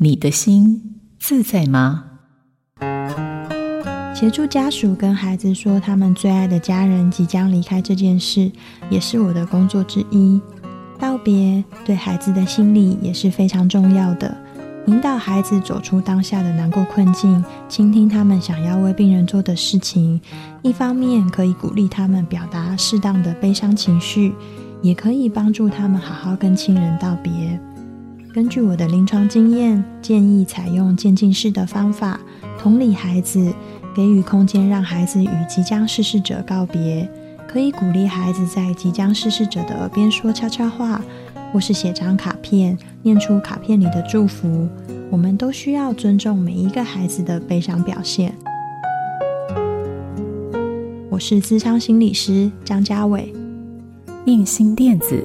你的心自在吗？协助家属跟孩子说他们最爱的家人即将离开这件事，也是我的工作之一。道别对孩子的心理也是非常重要的，引导孩子走出当下的难过困境，倾听他们想要为病人做的事情。一方面可以鼓励他们表达适当的悲伤情绪，也可以帮助他们好好跟亲人道别。根据我的临床经验，建议采用渐进式的方法，同理孩子，给予空间，让孩子与即将逝世者告别。可以鼓励孩子在即将逝世者的耳边说悄悄话，或是写张卡片，念出卡片里的祝福。我们都需要尊重每一个孩子的悲伤表现。我是咨商心理师张家伟，映心电子。